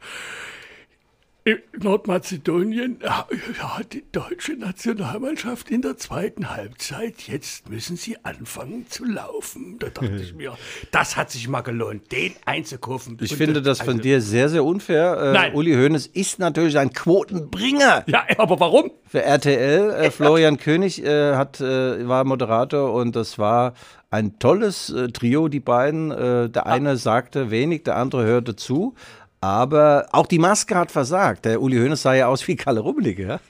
Nordmazedonien hat die deutsche Nationalmannschaft in der zweiten Halbzeit. Jetzt müssen sie anfangen zu laufen. Da dachte ich mir, das hat sich mal gelohnt, den einzukaufen. Ich Und finde das von also, dir sehr, sehr unfair. Äh, Nein. Uli Hoeneß ist natürlich ein Quotenbringer. Ja, aber warum? Für RTL. Äh, Florian König äh, hat, äh, war Moderator und das war ein tolles äh, Trio, die beiden. Äh, der eine sagte wenig, der andere hörte zu. Aber auch die Maske hat versagt. Der Uli Hoeneß sah ja aus wie Kalle Rummenigge.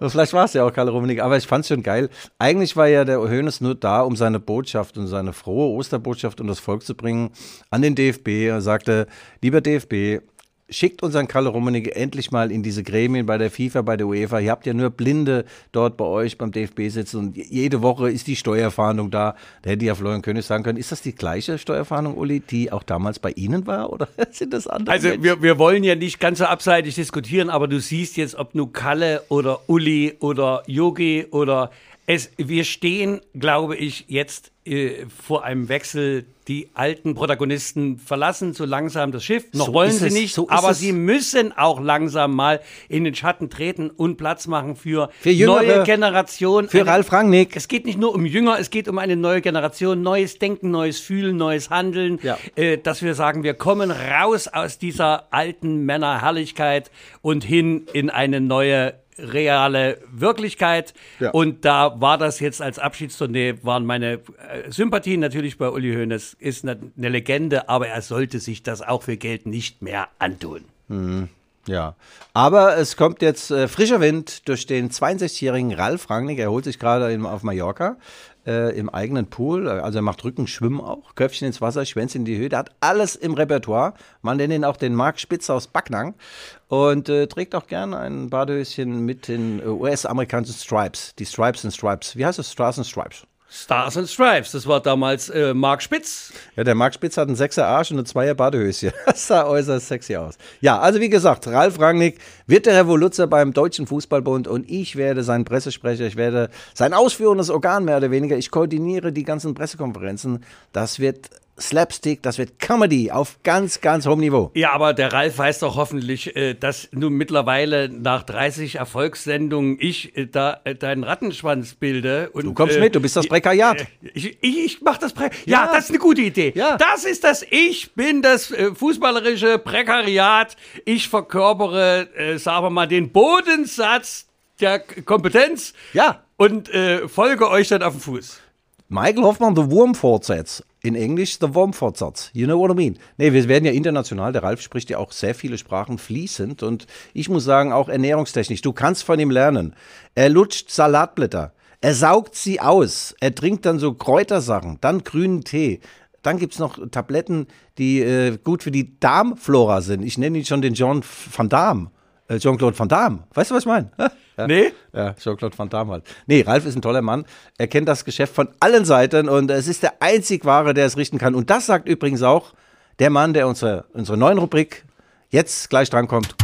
Vielleicht war es ja auch Karl Rummenigge, aber ich fand es schon geil. Eigentlich war ja der Hoeneß nur da, um seine Botschaft und seine frohe Osterbotschaft und das Volk zu bringen an den DFB. Er sagte, lieber DFB, schickt unseren Kalle Rummenigge endlich mal in diese Gremien bei der FIFA, bei der UEFA. Ihr habt ja nur Blinde dort bei euch beim DFB sitzen und jede Woche ist die Steuerfahndung da. Da hätte ja Florian König sagen können, ist das die gleiche Steuerfahndung, Uli, die auch damals bei Ihnen war oder sind das andere? Also Menschen? wir, wir wollen ja nicht ganz so abseitig diskutieren, aber du siehst jetzt, ob nur Kalle oder Uli oder Yogi oder es, wir stehen, glaube ich, jetzt äh, vor einem Wechsel. Die alten Protagonisten verlassen so langsam das Schiff. Noch So wollen sie es, nicht, so aber es. sie müssen auch langsam mal in den Schatten treten und Platz machen für, Für Jüngere, neue Generation. für Eine- Ralf Rangnick. Es geht nicht nur um Jünger, es geht um eine neue Generation, neues Denken, neues Fühlen, neues Handeln. Ja. Äh, dass wir sagen, wir kommen raus aus dieser alten Männerherrlichkeit und hin in eine neue reale Wirklichkeit. Ja. Und da war das jetzt als Abschiedstournee, waren meine äh, Sympathien natürlich bei Uli Hoeneß, ist eine, eine Legende, aber er sollte sich das auch für Geld nicht mehr antun. Ja, aber es kommt jetzt äh, frischer Wind durch den 62-jährigen Ralf Rangnick. Er holt sich gerade auf Mallorca äh, im eigenen Pool. Also er macht Rückenschwimmen auch, Köpfchen ins Wasser, Schwänze in die Höhe. Der hat alles im Repertoire. Man nennt ihn auch den Mark Spitz aus Backnang und äh, trägt auch gerne ein Badehöschen mit den äh, US-amerikanischen Stripes. Die Stripes and Stripes. Wie heißt das? And Stripes. Stars and Stripes, das war damals äh, Mark Spitz. Ja, der Marc Spitz hat einen Sechser Arsch und ein Zweier Badehöschen. Das sah äußerst sexy aus. Ja, also wie gesagt, Ralf Rangnick wird der Revoluzer beim Deutschen Fußballbund und ich werde sein Pressesprecher, ich werde sein ausführendes Organ mehr oder weniger. Ich koordiniere die ganzen Pressekonferenzen. Das wird Slapstick, das wird Comedy auf ganz, ganz hohem Niveau. Ja, aber der Ralf weiß doch hoffentlich, äh, dass nun mittlerweile nach 30 Erfolgssendungen ich äh, da äh, deinen Rattenschwanz bilde. Und, Du kommst äh, mit, du bist das Prekariat. Ich, ich, ich mach das Pre ja. Ja. das ist eine gute Idee. Ja. Das ist das Ich bin das äh, fußballerische Prekariat. Ich verkörpere, äh, sagen wir mal, den Bodensatz der Kompetenz. Ja. Und folge euch dann auf den Fuß. Michael Hoffmann, The Wurmfortsatz. In Englisch The Wurmfortsatz. You know what I mean? Nee, wir werden ja international. Der Ralf spricht ja auch sehr viele Sprachen fließend. Und ich muss sagen, auch ernährungstechnisch. Du kannst von ihm lernen. Er lutscht Salatblätter. Er saugt sie aus. Er trinkt dann so Kräutersachen. Dann grünen Tee. Dann gibt's noch Tabletten, die äh, gut für die Darmflora sind. Ich nenne ihn schon den John van Damme. Äh, Jean-Claude Van Damme. Weißt du, was ich meine? Ja. Nee? Ja, Jean-Claude Van Damme halt. Nee, Ralf ist ein toller Mann. Er kennt das Geschäft von allen Seiten und es ist der einzig Wahre, der es richten kann. Und das sagt übrigens auch der Mann, der unsere, unsere neuen Rubrik jetzt gleich drankommt.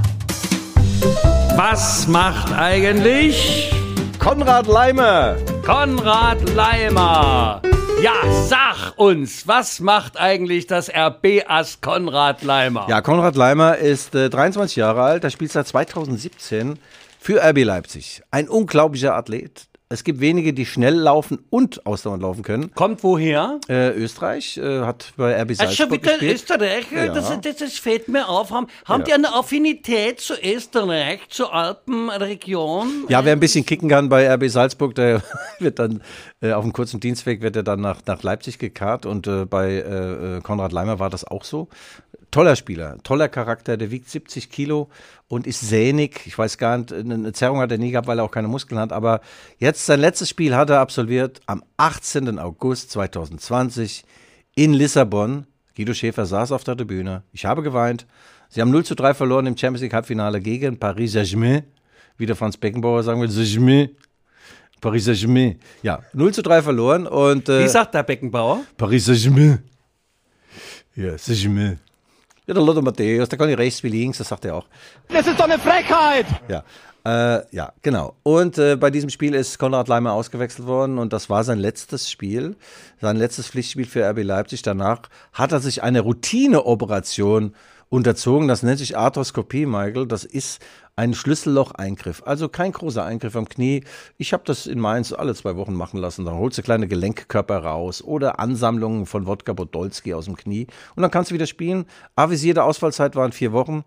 Was macht eigentlich Konrad Leimer. Konrad Leimer. Ja, sag uns, was macht eigentlich das RB-Ass Konrad Leimer? Ja, Konrad Leimer ist äh, 23 Jahre alt. Er spielt seit 2017 für RB Leipzig. Ein unglaublicher Athlet. Es gibt wenige, die schnell laufen und ausdauernd laufen können. Kommt woher? Äh, Österreich äh, hat bei RB Also Salzburg wieder gespielt. Österreich, Ja. das, das, das fällt mir auf. Haben, haben Ja. die eine Affinität zu Österreich, zur Alpenregion? Ja, wer ein bisschen kicken kann bei RB Salzburg, der wird dann äh, auf dem kurzen Dienstweg wird er dann nach, nach Leipzig gekarrt und äh, bei äh, äh, Konrad Leimer war das auch so. Toller Spieler, toller Charakter, der wiegt 70 Kilo und ist sehnig. Ich weiß gar nicht, eine Zerrung hat er nie gehabt, weil er auch keine Muskeln hat, aber jetzt sein letztes Spiel hat er absolviert am 18. August 2020 in Lissabon. Guido Schäfer saß auf der Tribüne. Ich habe geweint. Sie haben 0 zu 3 verloren im Champions League Halbfinale gegen Paris Saint-Germain. Wie der Franz Beckenbauer sagen will, Saint-Germain. Paris Saint-Germain. Ja, 0 zu 3 verloren und äh, Wie sagt der Beckenbauer? Paris Saint-Germain. Ja, Saint-Germain. Ja, der Lothar Matthäus, der kann nicht rechts wie links, das sagt er auch. Das ist doch eine Frechheit! Ja, äh, ja, genau. Und äh, bei diesem Spiel ist Konrad Leimer ausgewechselt worden und das war sein letztes Spiel, sein letztes Pflichtspiel für RB Leipzig. Danach hat er sich eine Routineoperation unterzogen. Das nennt sich Arthroskopie, Michael. Das ist ein Schlüsselloch-Eingriff. Also kein großer Eingriff am Knie. Ich habe das in Mainz alle zwei Wochen machen lassen. Dann holst du kleine Gelenkkörper raus oder Ansammlungen von Wodka Podolski aus dem Knie und dann kannst du wieder spielen. Avisierte Ausfallzeit waren vier Wochen.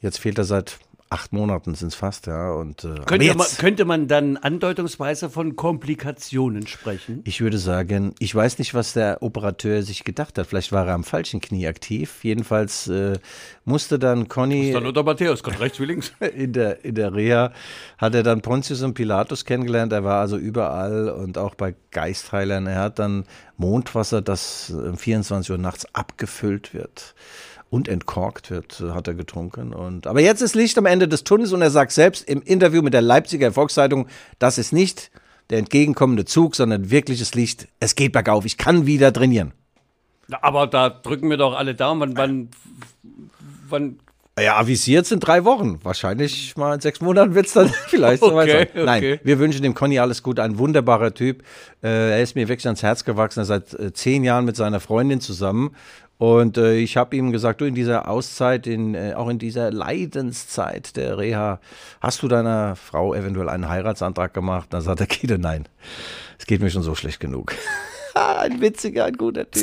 Jetzt fehlt er seit acht Monaten sind es fast, ja. Und, äh, Könnte man, könnte man dann andeutungsweise von Komplikationen sprechen? ich würde sagen, ich weiß nicht, was der Operateur sich gedacht hat. Vielleicht war er am falschen Knie aktiv. Jedenfalls äh, musste dann Conny Dann oder Matthäus, Gott rechts wie links. in der, in der Reha, hat er dann Pontius und Pilatus kennengelernt. Er war also überall und auch bei Geistheilern. Er hat dann Mondwasser, das um 24 Uhr nachts abgefüllt wird und entkorkt wird, hat er getrunken. Und, aber jetzt ist Licht am Ende des Tunnels und er sagt selbst im Interview mit der Leipziger Volkszeitung, das ist nicht der entgegenkommende Zug, sondern wirkliches Licht. Es geht bergauf. Ich kann wieder trainieren. Aber da drücken wir doch alle Daumen. Wann, wann, Ja, avisiert sind drei Wochen. Wahrscheinlich mal in sechs Monaten wird es dann vielleicht soweit Okay, sein. Nein, okay. wir wünschen dem Conny alles Gute. Ein wunderbarer Typ. Äh, er ist mir wirklich ans Herz gewachsen. Er ist seit äh, zehn Jahren mit seiner Freundin zusammen. Und äh, ich habe ihm gesagt, du in dieser Auszeit, in, äh, auch in dieser Leidenszeit der Reha, hast du deiner Frau eventuell einen Heiratsantrag gemacht? Dann sagt er, Kide, nein. Es geht mir schon so schlecht genug. ein witziger, ein guter Typ.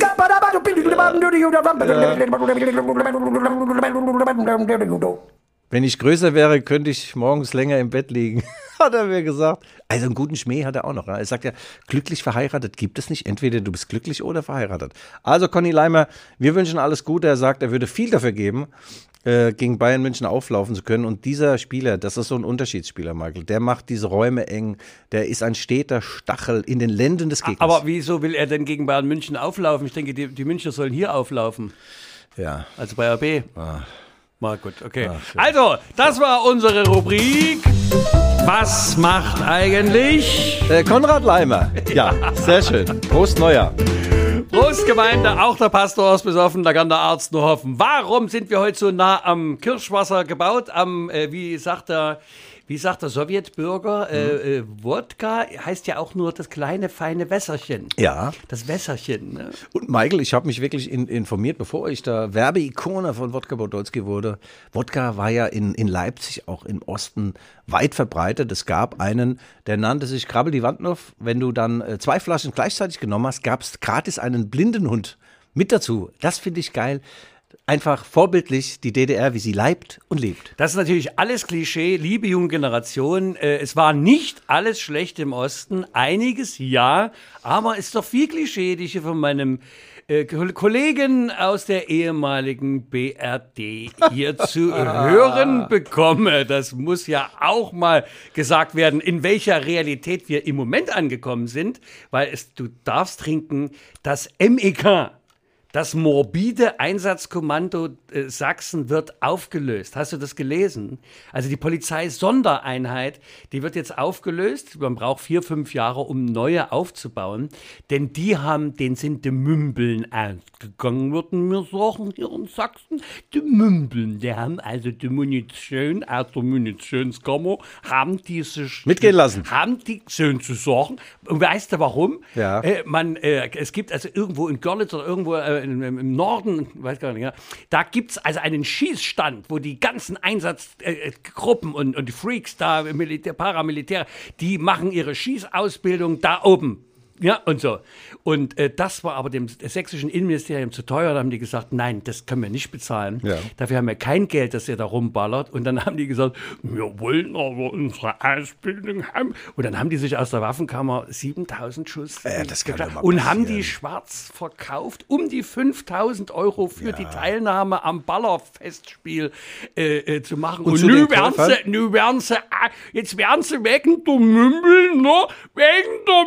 Wenn ich größer wäre, könnte ich morgens länger im Bett liegen, hat er mir gesagt. Also einen guten Schmäh hat er auch noch. ne? Er sagt ja, glücklich verheiratet gibt es nicht. Entweder du bist glücklich oder verheiratet. Also Conny Leimer, wir wünschen alles Gute. Er sagt, er würde viel dafür geben, äh, gegen Bayern München auflaufen zu können. Und dieser Spieler, das ist so ein Unterschiedsspieler, Michael, der macht diese Räume eng. Der ist ein steter Stachel in den Lenden des Gegners. Aber wieso will er denn gegen Bayern München auflaufen? Ich denke, die, die Münchner sollen hier auflaufen. ja. Also bei RB. Ah. Mal gut, okay. also, das war unsere Rubrik. Was macht eigentlich? Äh, Konrad Leimer. Ja, sehr schön. Prost Neujahr. Prost, Gemeinde, auch der Pastor ist besoffen, da kann der Arzt nur hoffen. Warum sind wir heute so nah am Kirschwasser gebaut? Am, äh, wie sagt der, wie sagt der Sowjetbürger, äh, äh, Wodka heißt ja auch nur das kleine, feine Wässerchen. Ja. Das Wässerchen, ne? Und Michael, ich habe mich wirklich in, informiert, bevor ich da Werbeikone von Wodka Podolski wurde. Wodka war ja in, in Leipzig, auch im Osten, weit verbreitet. Es gab einen, der nannte sich Krabbel die Wandnuff. Wenn du dann äh, zwei Flaschen gleichzeitig genommen hast, gab es gratis einen Blindenhund mit dazu. Das finde ich geil. Einfach vorbildlich die DDR, wie sie leibt und lebt. Das ist natürlich alles Klischee, liebe junge Generation. Äh, es war nicht alles schlecht im Osten, einiges ja, aber ist doch viel Klischee, die ich hier von meinem äh, Ko- Kollegen aus der ehemaligen BRD hier zu hören bekomme. Das muss ja auch mal gesagt werden, in welcher Realität wir im Moment angekommen sind, weil es, du darfst trinken, das MEK. Das morbide Einsatzkommando äh, Sachsen wird aufgelöst. Hast du das gelesen? Also die Polizeisondereinheit, die wird jetzt aufgelöst. Man braucht vier, fünf Jahre, um neue aufzubauen. Denn die haben, den sind die Mümbeln ausgegangen, würden wir sagen, hier in Sachsen. Die Mümbeln, die haben also die Munition aus der Munitionskammer, haben die sich... Mitgehen lassen. Haben die, schön zu sagen. Und weißt du warum? Ja. Äh, man, äh, es gibt also irgendwo in Görlitz oder irgendwo im, im Norden, weiß gar nicht, ja, da gibt es also einen Schießstand, wo die ganzen Einsatzgruppen und, und die Freaks da, Militär, Paramilitär, die machen ihre Schießausbildung da oben. Ja, und so. Und äh, das war aber dem sächsischen Innenministerium zu teuer. Da haben die gesagt, nein, das können wir nicht bezahlen. Ja. Dafür haben wir kein Geld, dass ihr da rumballert. Und dann haben die gesagt, wir wollen aber unsere Ausbildung haben. Und dann haben die sich aus der Waffenkammer 7000 Schuss Äh, das und haben die schwarz verkauft, um die 5000 Euro für die Teilnahme am Ballerfestspiel äh, äh, zu machen. Und Und, zu nu den werden sie, nu werden sie, ah, jetzt werden sie wegen der Mümbeln, ne? Wegen der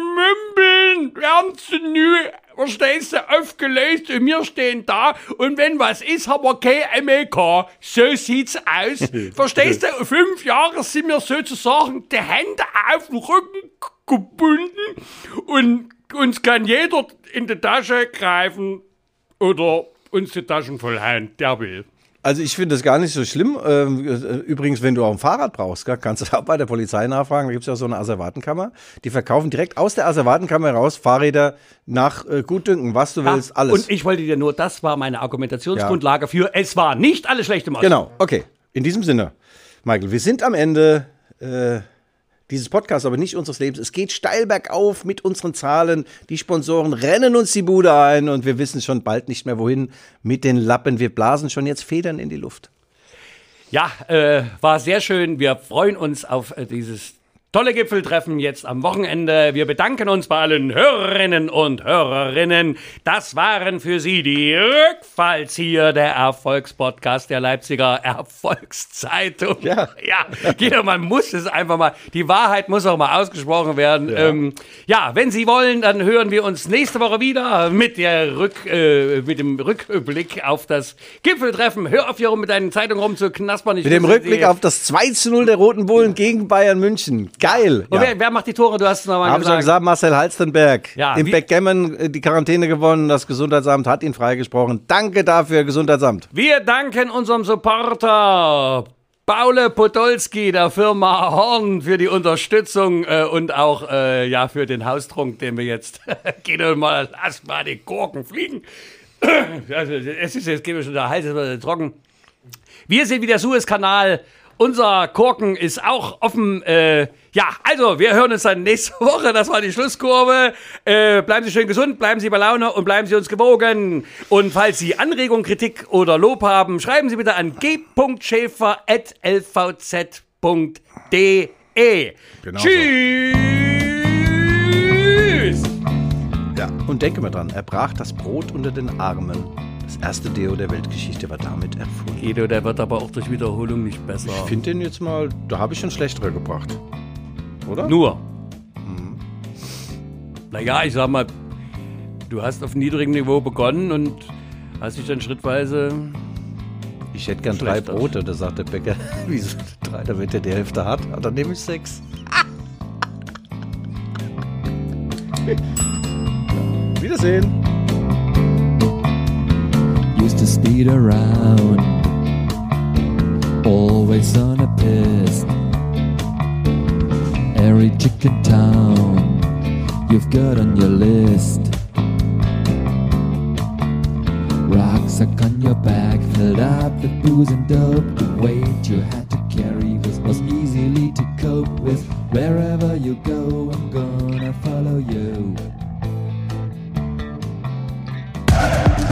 Mümbeln werden sie nu, verstehst du, aufgelöst. Und wir stehen da. Und wenn was ist, haben wir kein MEK. So sieht's aus. verstehst du, fünf Jahre sind wir sozusagen die Hände auf den Rücken gebunden. Und uns kann jeder in die Tasche greifen oder uns die Taschen vollhauen, der will. Also ich finde das gar nicht so schlimm. Ähm, äh, Übrigens, wenn du auch ein Fahrrad brauchst, kannst du auch bei der Polizei nachfragen. Da gibt es ja so eine Asservatenkammer. Die verkaufen direkt aus der Asservatenkammer heraus Fahrräder nach äh, Gutdünken, was du willst, alles. Und ich wollte dir nur, das war meine Argumentationsgrundlage für, es war nicht alles schlecht im Osten. Genau, okay. In diesem Sinne, Michael, wir sind am Ende äh, dieses Podcasts, aber nicht unseres Lebens. Es geht steil bergauf mit unseren Zahlen. Die Sponsoren rennen uns die Bude ein und wir wissen schon bald nicht mehr wohin mit den Lappen. Wir blasen schon jetzt Federn in die Luft. Ja, äh, war sehr schön. Wir freuen uns auf äh, dieses tolle Gipfeltreffen jetzt am Wochenende. Wir bedanken uns bei allen Hörerinnen und Hörerinnen. Das waren für Sie die Rückfallzieher, der Erfolgspodcast der Leipziger Erfolgszeitung. Ja. ja, Guido, man muss es einfach mal, die Wahrheit muss auch mal ausgesprochen werden. Ja, ähm, ja wenn Sie wollen, dann hören wir uns nächste Woche wieder mit, der Rück, äh, mit dem Rückblick auf das Gipfeltreffen. Hör auf, hier rum mit deinen Zeitungen rumzuknaspern. Ich mit dem Rückblick auf das 2 zu 0 der Roten Bullen gegen Bayern München. Geil. Und ja. wer, wer, macht die Tore? Du hast es nochmal gesagt. Hab ich gesagt, Marcel Halstenberg. Ja, Im Backgammon äh, die Quarantäne gewonnen. Das Gesundheitsamt hat ihn freigesprochen. Danke dafür, Gesundheitsamt. Wir danken unserem Supporter. Paule Podolski der Firma Horn für die Unterstützung äh, und auch äh, ja, für den Haustrunk, den wir jetzt gehen mal, lass mal die Gurken fliegen. also, es ist jetzt geht mir schon der Hals trocken. Wir sind wie der Suezkanal unser Korken ist auch offen. Äh, ja, also, wir hören uns dann nächste Woche. Das war die Schlusskurve. Äh, bleiben Sie schön gesund, bleiben Sie bei Laune und bleiben Sie uns gewogen. Und falls Sie Anregung, Kritik oder Lob haben, schreiben Sie bitte an g.schäfer.lvz.de. Genau Tschüss! So. Ja, und denke mal dran, er brach das Brot unter den Armen. Das erste Deo der Weltgeschichte war damit erfunden. Edo, der wird aber auch durch Wiederholung nicht besser. Ich finde den jetzt mal, da habe ich schon schlechtere gebracht. Oder? Nur. Mhm. Naja, ich sag mal, du hast auf niedrigem Niveau begonnen und hast dich dann schrittweise. Ich hätte gern drei Brote, da sagt der Bäcker. Wieso drei, damit er die Hälfte hat? Ah, dann nehme ich sechs. Wiedersehen. To speed around, always on a piss. Every chicken town you've got on your list. Rucksack on your back, filled up with booze and dope. The weight you had to carry was, was easily to cope with. Wherever you go, I'm gonna follow you.